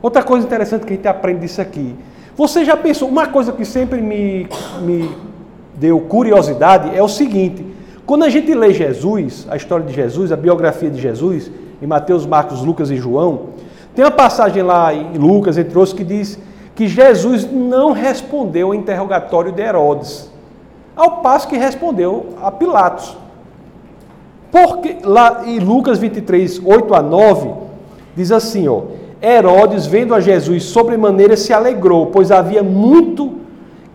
outra coisa interessante que a gente aprende disso aqui. Você já pensou, uma coisa que sempre me, me deu curiosidade é o seguinte: quando a gente lê Jesus, a história de Jesus, a biografia de Jesus, em Mateus, Marcos, Lucas e João, tem uma passagem lá em Lucas, entre outros, que diz que Jesus não respondeu ao interrogatório de Herodes, ao passo que respondeu a Pilatos. Porque lá em Lucas 23, 8 a 9, diz assim, ó, Herodes, vendo a Jesus sobremaneira, se alegrou, pois havia muito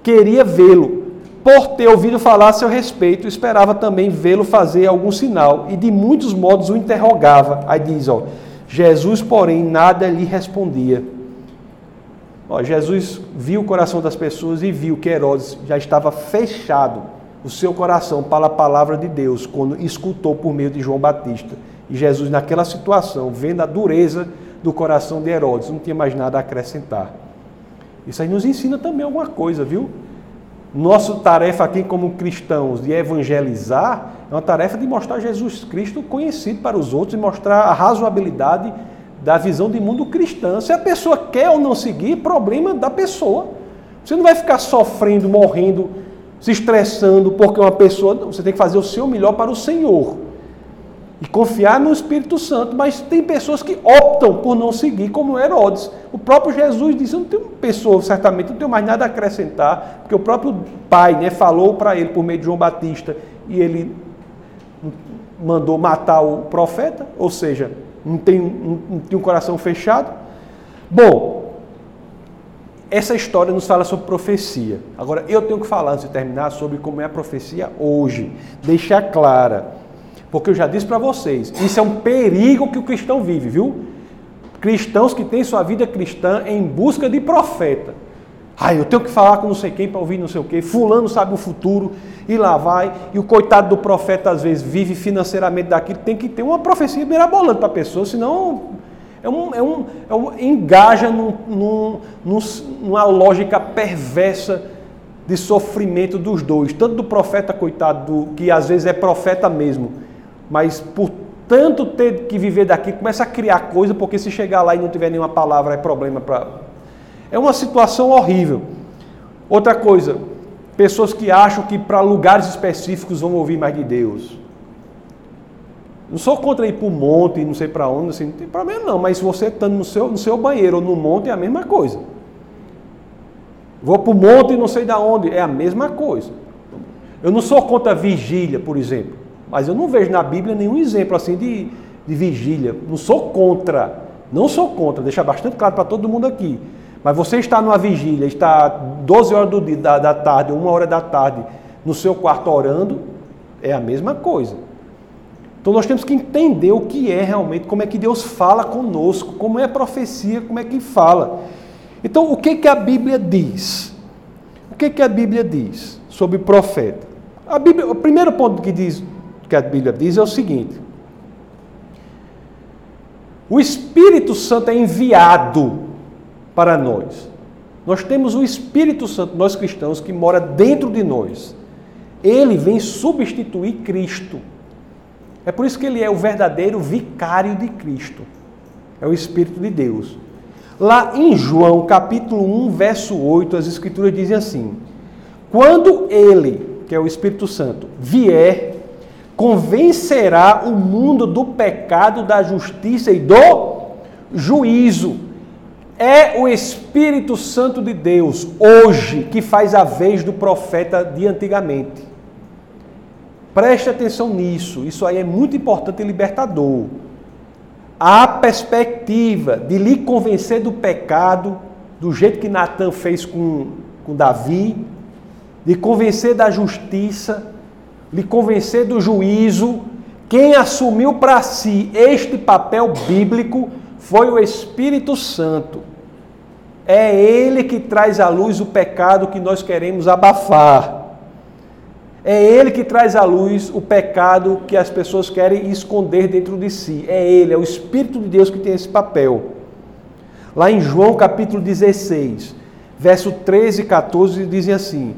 queria vê-lo. Por ter ouvido falar a seu respeito, esperava também vê-lo fazer algum sinal, e de muitos modos o interrogava. Aí diz, ó, Jesus, porém, nada lhe respondia. Ó, Jesus viu o coração das pessoas e viu que Herodes já estava fechado o seu coração para a palavra de Deus quando escutou por meio de João Batista. E Jesus, naquela situação, vendo a dureza do coração de Herodes, não tinha mais nada a acrescentar. Isso aí nos ensina também alguma coisa, viu? Nossa tarefa aqui como cristãos de evangelizar é uma tarefa de mostrar Jesus Cristo conhecido para os outros e mostrar a razoabilidade da visão de mundo cristã. Se a pessoa quer ou não seguir, problema da pessoa. Você não vai ficar sofrendo, morrendo, se estressando porque uma pessoa. Você tem que fazer o seu melhor para o Senhor e confiar no Espírito Santo, mas tem pessoas que optam por não seguir, como Herodes. O próprio Jesus disse: Eu não tenho pessoa, certamente, não tenho mais nada a acrescentar, porque o próprio pai né, falou para ele por meio de João Batista e ele mandou matar o profeta, ou seja, não tem, não, tem um coração fechado. Bom, essa história nos fala sobre profecia. Agora, eu tenho que falar, antes de terminar, sobre como é a profecia hoje. Deixar clara porque eu já disse para vocês, isso é um perigo que o cristão vive, viu? Cristãos que têm sua vida cristã em busca de profeta. Ah, eu tenho que falar com não sei quem para ouvir não sei o quê. Fulano sabe o futuro e lá vai. E o coitado do profeta às vezes vive financeiramente daquilo. Tem que ter uma profecia mirabolante para a pessoa, senão é um, é um, é um engaja num, num, num, numa lógica perversa de sofrimento dos dois, tanto do profeta coitado, do, que às vezes é profeta mesmo, mas por tanto ter que viver daqui, começa a criar coisa, porque se chegar lá e não tiver nenhuma palavra, é problema para. É uma situação horrível. Outra coisa, pessoas que acham que para lugares específicos vão ouvir mais de Deus. Não sou contra ir para o monte, não sei para onde, assim, não tem problema não, mas você estando no seu, no seu banheiro ou no monte é a mesma coisa. Vou para o monte e não sei da onde, é a mesma coisa. Eu não sou contra vigília, por exemplo. Mas eu não vejo na Bíblia nenhum exemplo assim de, de vigília. Não sou contra, não sou contra, deixar bastante claro para todo mundo aqui. Mas você está numa vigília, está 12 horas do dia, da, da tarde, uma hora da tarde, no seu quarto orando, é a mesma coisa. Então nós temos que entender o que é realmente, como é que Deus fala conosco, como é a profecia, como é que fala. Então o que, que a Bíblia diz? O que, que a Bíblia diz sobre profeta? A Bíblia, o primeiro ponto que diz que a Bíblia diz é o seguinte: o Espírito Santo é enviado para nós. Nós temos o Espírito Santo, nós cristãos, que mora dentro de nós. Ele vem substituir Cristo. É por isso que ele é o verdadeiro vicário de Cristo. É o Espírito de Deus. Lá em João, capítulo 1, verso 8, as Escrituras dizem assim: Quando ele, que é o Espírito Santo, vier, convencerá o mundo do pecado, da justiça e do juízo. É o Espírito Santo de Deus, hoje, que faz a vez do profeta de antigamente. Preste atenção nisso, isso aí é muito importante e libertador. A perspectiva de lhe convencer do pecado, do jeito que Natan fez com, com Davi, de convencer da justiça, lhe convencer do juízo, quem assumiu para si este papel bíblico foi o Espírito Santo. É ele que traz à luz o pecado que nós queremos abafar. É ele que traz à luz o pecado que as pessoas querem esconder dentro de si. É ele, é o Espírito de Deus que tem esse papel. Lá em João capítulo 16, verso 13 e 14, dizem assim: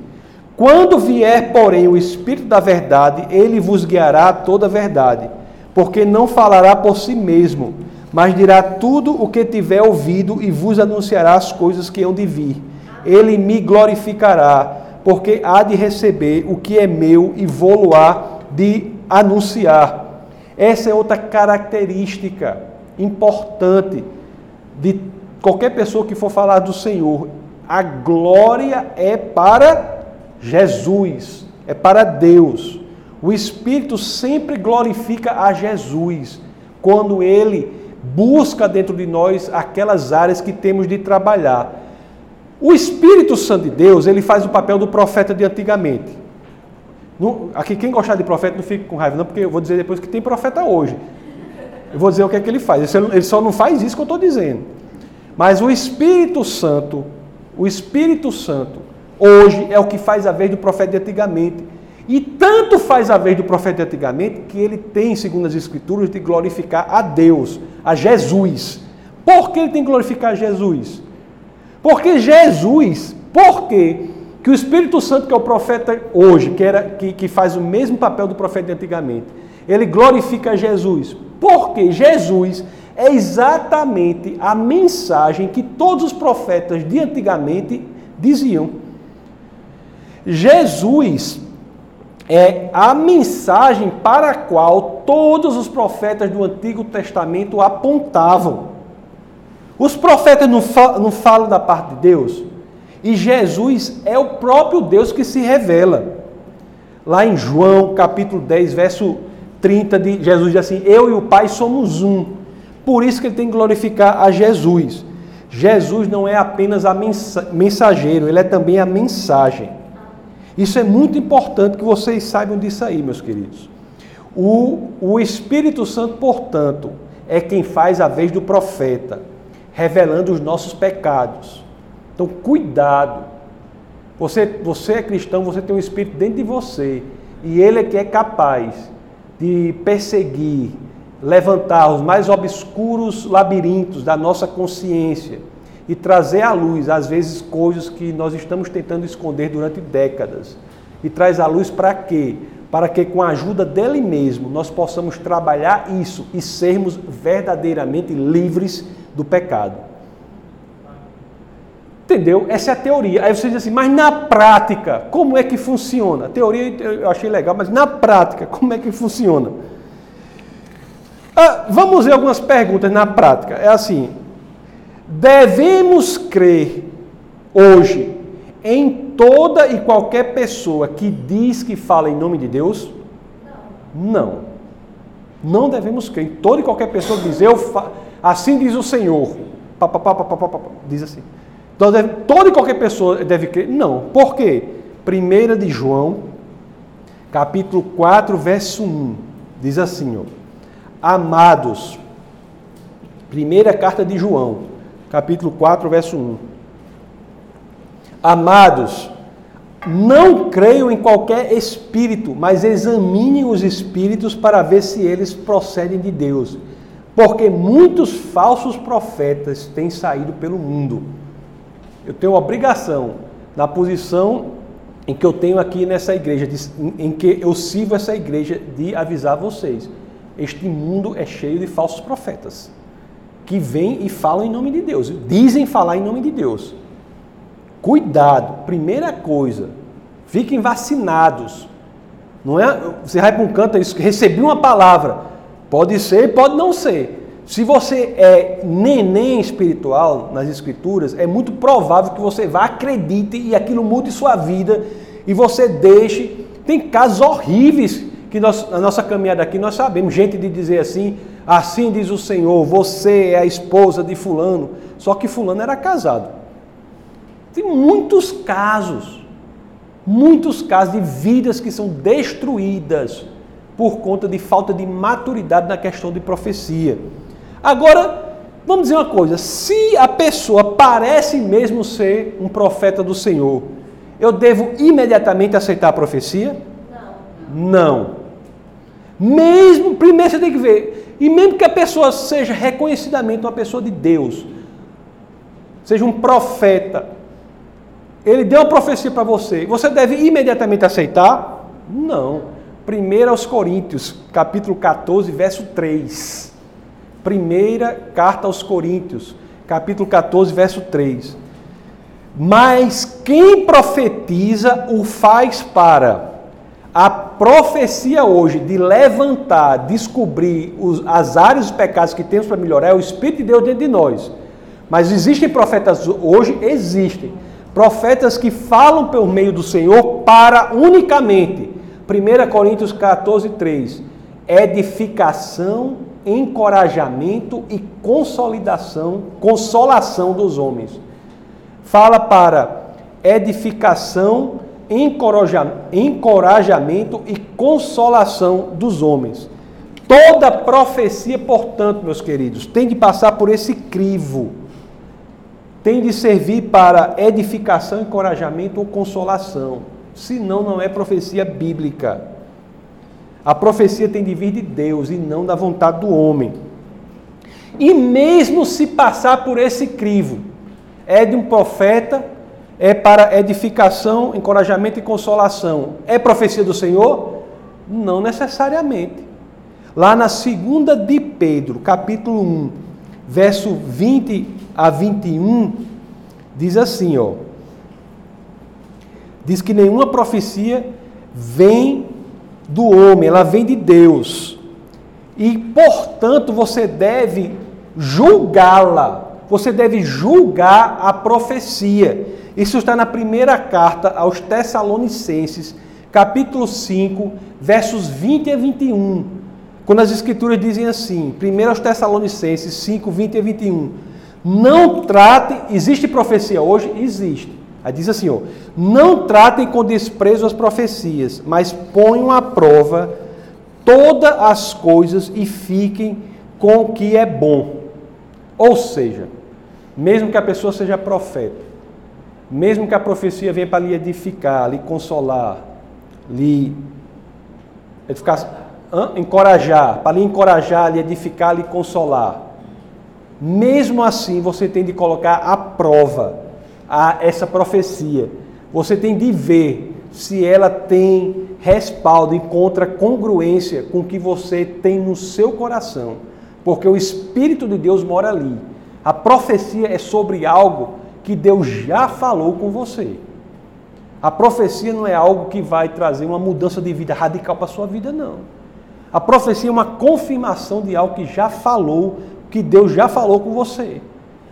quando vier, porém, o Espírito da Verdade, ele vos guiará a toda a verdade, porque não falará por si mesmo, mas dirá tudo o que tiver ouvido e vos anunciará as coisas que hão de vir. Ele me glorificará, porque há de receber o que é meu e vou-lo-á de anunciar. Essa é outra característica importante de qualquer pessoa que for falar do Senhor. A glória é para Jesus, é para Deus. O Espírito sempre glorifica a Jesus quando ele busca dentro de nós aquelas áreas que temos de trabalhar. O Espírito Santo de Deus, ele faz o papel do profeta de antigamente. aqui, quem gostar de profeta não fica com raiva, não, porque eu vou dizer depois que tem profeta hoje. Eu vou dizer o que é que ele faz. Ele só não faz isso que eu estou dizendo. Mas o Espírito Santo, o Espírito Santo, hoje é o que faz a vez do profeta de antigamente. E tanto faz a vez do profeta de antigamente que ele tem, segundo as Escrituras, de glorificar a Deus, a Jesus. Por que ele tem que glorificar Jesus? Porque Jesus, por quê? que o Espírito Santo, que é o profeta hoje, que, era, que, que faz o mesmo papel do profeta de antigamente, ele glorifica Jesus. Porque Jesus é exatamente a mensagem que todos os profetas de antigamente diziam. Jesus é a mensagem para a qual todos os profetas do Antigo Testamento apontavam. Os profetas não, não falam da parte de Deus, e Jesus é o próprio Deus que se revela. Lá em João, capítulo 10, verso 30, de Jesus diz assim: Eu e o Pai somos um. Por isso que ele tem que glorificar a Jesus. Jesus não é apenas a mensageiro, ele é também a mensagem. Isso é muito importante que vocês saibam disso aí, meus queridos. O, o Espírito Santo, portanto, é quem faz a vez do profeta, revelando os nossos pecados. Então, cuidado. Você, você é cristão, você tem um Espírito dentro de você. E ele é que é capaz de perseguir, levantar os mais obscuros labirintos da nossa consciência e trazer à luz, às vezes, coisas que nós estamos tentando esconder durante décadas. E traz à luz para quê? Para que, com a ajuda dele mesmo, nós possamos trabalhar isso e sermos verdadeiramente livres do pecado. Entendeu? Essa é a teoria. Aí você diz assim, mas na prática, como é que funciona? A teoria eu achei legal, mas na prática, *laughs* como é que funciona? Ah, vamos ver algumas perguntas na prática. É assim: Devemos crer hoje em toda e qualquer pessoa que diz que fala em nome de Deus? Não. Não devemos crer em toda e qualquer pessoa que diz, eu fa... assim diz o Senhor. Diz assim. Então, deve, toda e qualquer pessoa deve crer? Não. Por quê? 1 de João, capítulo 4, verso 1. Diz assim, ó. Amados, primeira carta de João, capítulo 4, verso 1. Amados, não creiam em qualquer espírito, mas examinem os espíritos para ver se eles procedem de Deus. Porque muitos falsos profetas têm saído pelo mundo. Eu tenho obrigação, na posição em que eu tenho aqui nessa igreja, em que eu sirvo essa igreja, de avisar vocês: este mundo é cheio de falsos profetas que vêm e falam em nome de Deus, dizem falar em nome de Deus. Cuidado, primeira coisa, fiquem vacinados. Não é? Você vai para um canto, recebi uma palavra. Pode ser, pode não ser. Se você é neném espiritual nas escrituras, é muito provável que você vá, acredite e aquilo mude sua vida e você deixe. Tem casos horríveis que nós, na nossa caminhada aqui nós sabemos, gente de dizer assim, Assim diz o Senhor: você é a esposa de Fulano. Só que Fulano era casado. Tem muitos casos, muitos casos de vidas que são destruídas por conta de falta de maturidade na questão de profecia. Agora, vamos dizer uma coisa: se a pessoa parece mesmo ser um profeta do Senhor, eu devo imediatamente aceitar a profecia? Não. Não. Mesmo, primeiro você tem que ver, e mesmo que a pessoa seja reconhecidamente uma pessoa de Deus, seja um profeta, ele deu uma profecia para você, você deve imediatamente aceitar? Não. Primeira aos Coríntios, capítulo 14, verso 3. Primeira carta aos Coríntios, capítulo 14, verso 3. Mas quem profetiza o faz para a profecia hoje de levantar, descobrir os, as áreas dos pecados que temos para melhorar é o Espírito de Deus dentro de nós. Mas existem profetas hoje? Existem. Profetas que falam pelo meio do Senhor para unicamente. 1 Coríntios 14, 3. edificação, encorajamento e consolidação, consolação dos homens. Fala para edificação, encorajamento e consolação dos homens. Toda profecia, portanto, meus queridos, tem de passar por esse crivo. Tem de servir para edificação, encorajamento ou consolação. Senão, não é profecia bíblica. A profecia tem de vir de Deus e não da vontade do homem. E mesmo se passar por esse crivo, é de um profeta, é para edificação, encorajamento e consolação. É profecia do Senhor? Não necessariamente. Lá na segunda de Pedro, capítulo 1, verso 20 a 21, diz assim, ó. Diz que nenhuma profecia vem do homem, ela vem de Deus. E, portanto, você deve julgá-la. Você deve julgar a profecia. Isso está na primeira carta aos Tessalonicenses, capítulo 5, versos 20 a 21. Quando as escrituras dizem assim, 1 aos Tessalonicenses 5, 20 e 21, não tratem, existe profecia hoje? Existe. Aí diz assim, ó, não tratem com desprezo as profecias, mas ponham à prova todas as coisas e fiquem com o que é bom. Ou seja, mesmo que a pessoa seja profeta, mesmo que a profecia venha para lhe edificar, lhe consolar, lhe edificar, encorajar, para lhe encorajar, lhe edificar, lhe consolar. Mesmo assim, você tem de colocar à prova a essa profecia. Você tem de ver se ela tem respaldo, encontra congruência com o que você tem no seu coração, porque o Espírito de Deus mora ali. A profecia é sobre algo que Deus já falou com você. A profecia não é algo que vai trazer uma mudança de vida radical para a sua vida, não. A profecia é uma confirmação de algo que já falou, que Deus já falou com você.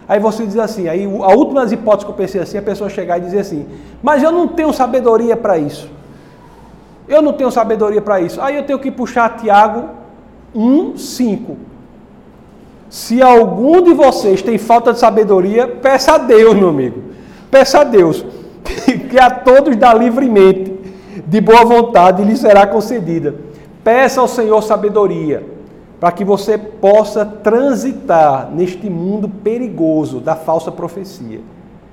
Aí você diz assim, aí a última das hipóteses que eu pensei assim, a pessoa chegar e dizer assim, mas eu não tenho sabedoria para isso. Eu não tenho sabedoria para isso. Aí eu tenho que puxar Tiago 1, 5. Se algum de vocês tem falta de sabedoria, peça a Deus, meu amigo. Peça a Deus, *laughs* que a todos dá livremente, de boa vontade, e lhe será concedida. Peça ao Senhor sabedoria, para que você possa transitar neste mundo perigoso da falsa profecia.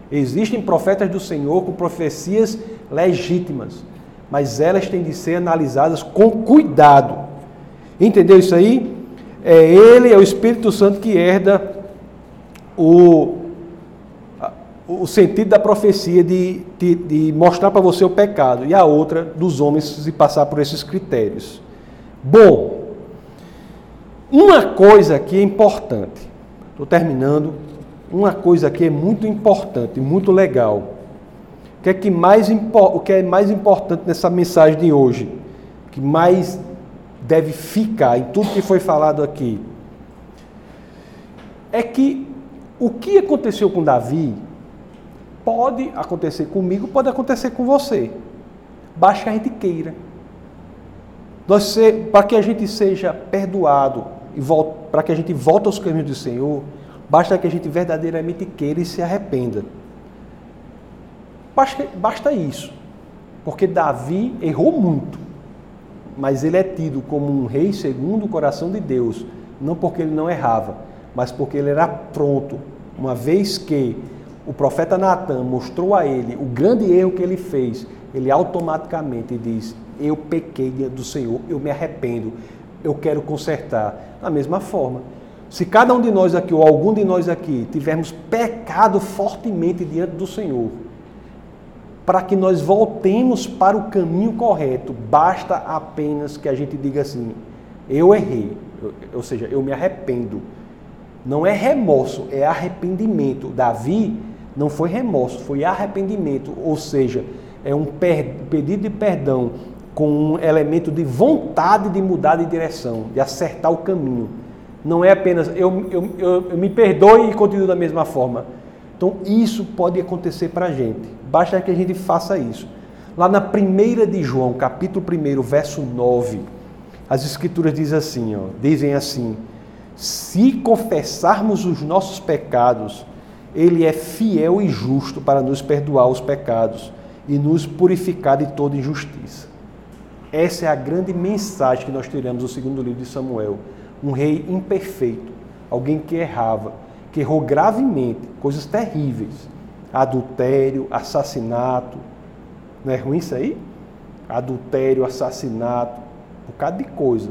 Existem profetas do Senhor com profecias legítimas, mas elas têm de ser analisadas com cuidado. Entendeu isso aí? É Ele, é o Espírito Santo que herda o, o sentido da profecia de, de, de mostrar para você o pecado, e a outra dos homens se passar por esses critérios. Bom, uma coisa aqui é importante. Estou terminando. Uma coisa aqui é muito importante, muito legal. O que é, que mais, o que é mais importante nessa mensagem de hoje? Que mais deve ficar em tudo que foi falado aqui? É que o que aconteceu com Davi pode acontecer comigo, pode acontecer com você. Basta que a gente queira para que a gente seja perdoado e para que a gente volte aos caminhos do Senhor, basta que a gente verdadeiramente queira e se arrependa. Basta, basta isso. Porque Davi errou muito, mas ele é tido como um rei segundo o coração de Deus, não porque ele não errava, mas porque ele era pronto, uma vez que o profeta Natan mostrou a ele o grande erro que ele fez, ele automaticamente diz: eu pequei do Senhor, eu me arrependo, eu quero consertar. Da mesma forma, se cada um de nós aqui, ou algum de nós aqui, tivermos pecado fortemente diante do Senhor, para que nós voltemos para o caminho correto, basta apenas que a gente diga assim: eu errei, ou seja, eu me arrependo. Não é remorso, é arrependimento. Davi não foi remorso, foi arrependimento, ou seja, é um pedido de perdão com um elemento de vontade de mudar de direção, de acertar o caminho. Não é apenas eu, eu, eu, eu me perdoe e continuo da mesma forma. Então, isso pode acontecer para a gente. Basta que a gente faça isso. Lá na primeira de João, capítulo 1, verso 9, as escrituras dizem assim, ó, dizem assim: se confessarmos os nossos pecados, ele é fiel e justo para nos perdoar os pecados e nos purificar de toda injustiça. Essa é a grande mensagem que nós tiramos do segundo livro de Samuel. Um rei imperfeito, alguém que errava, que errou gravemente, coisas terríveis. Adultério, assassinato. Não é ruim isso aí? Adultério, assassinato, um bocado de coisa.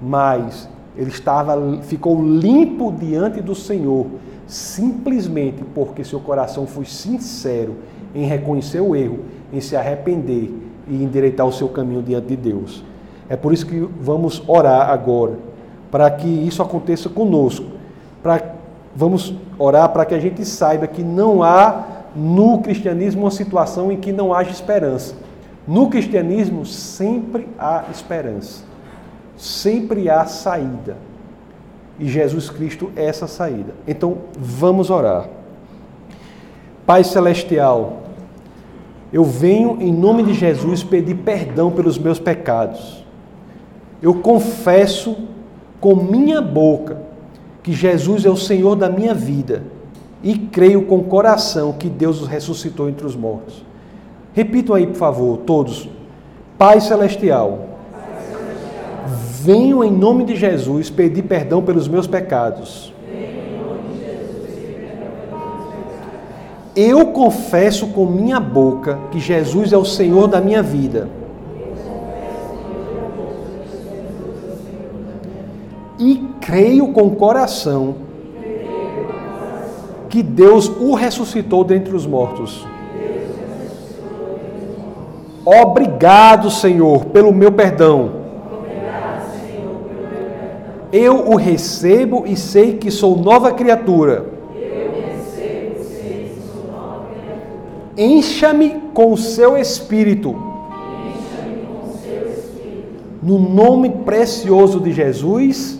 Mas ele estava, ficou limpo diante do Senhor, simplesmente porque seu coração foi sincero em reconhecer o erro, em se arrepender e endireitar o seu caminho diante de Deus. É por isso que vamos orar agora, para que isso aconteça conosco. Para, vamos orar para que a gente saiba que não há no cristianismo uma situação em que não haja esperança. No cristianismo sempre há esperança, sempre há saída. E Jesus Cristo é essa saída. Então vamos orar. Pai Celestial, eu venho em nome de Jesus pedir perdão pelos meus pecados. Eu confesso com minha boca que Jesus é o Senhor da minha vida e creio com coração que Deus os ressuscitou entre os mortos. Repitam aí, por favor, todos. Pai Celestial, venho em nome de Jesus pedir perdão pelos meus pecados. Eu confesso com minha boca que Jesus é o Senhor da minha vida. E creio com coração que Deus o ressuscitou dentre os mortos. Obrigado, Senhor, pelo meu perdão. Eu o recebo e sei que sou nova criatura. Encha-me com o seu espírito. No nome precioso de Jesus.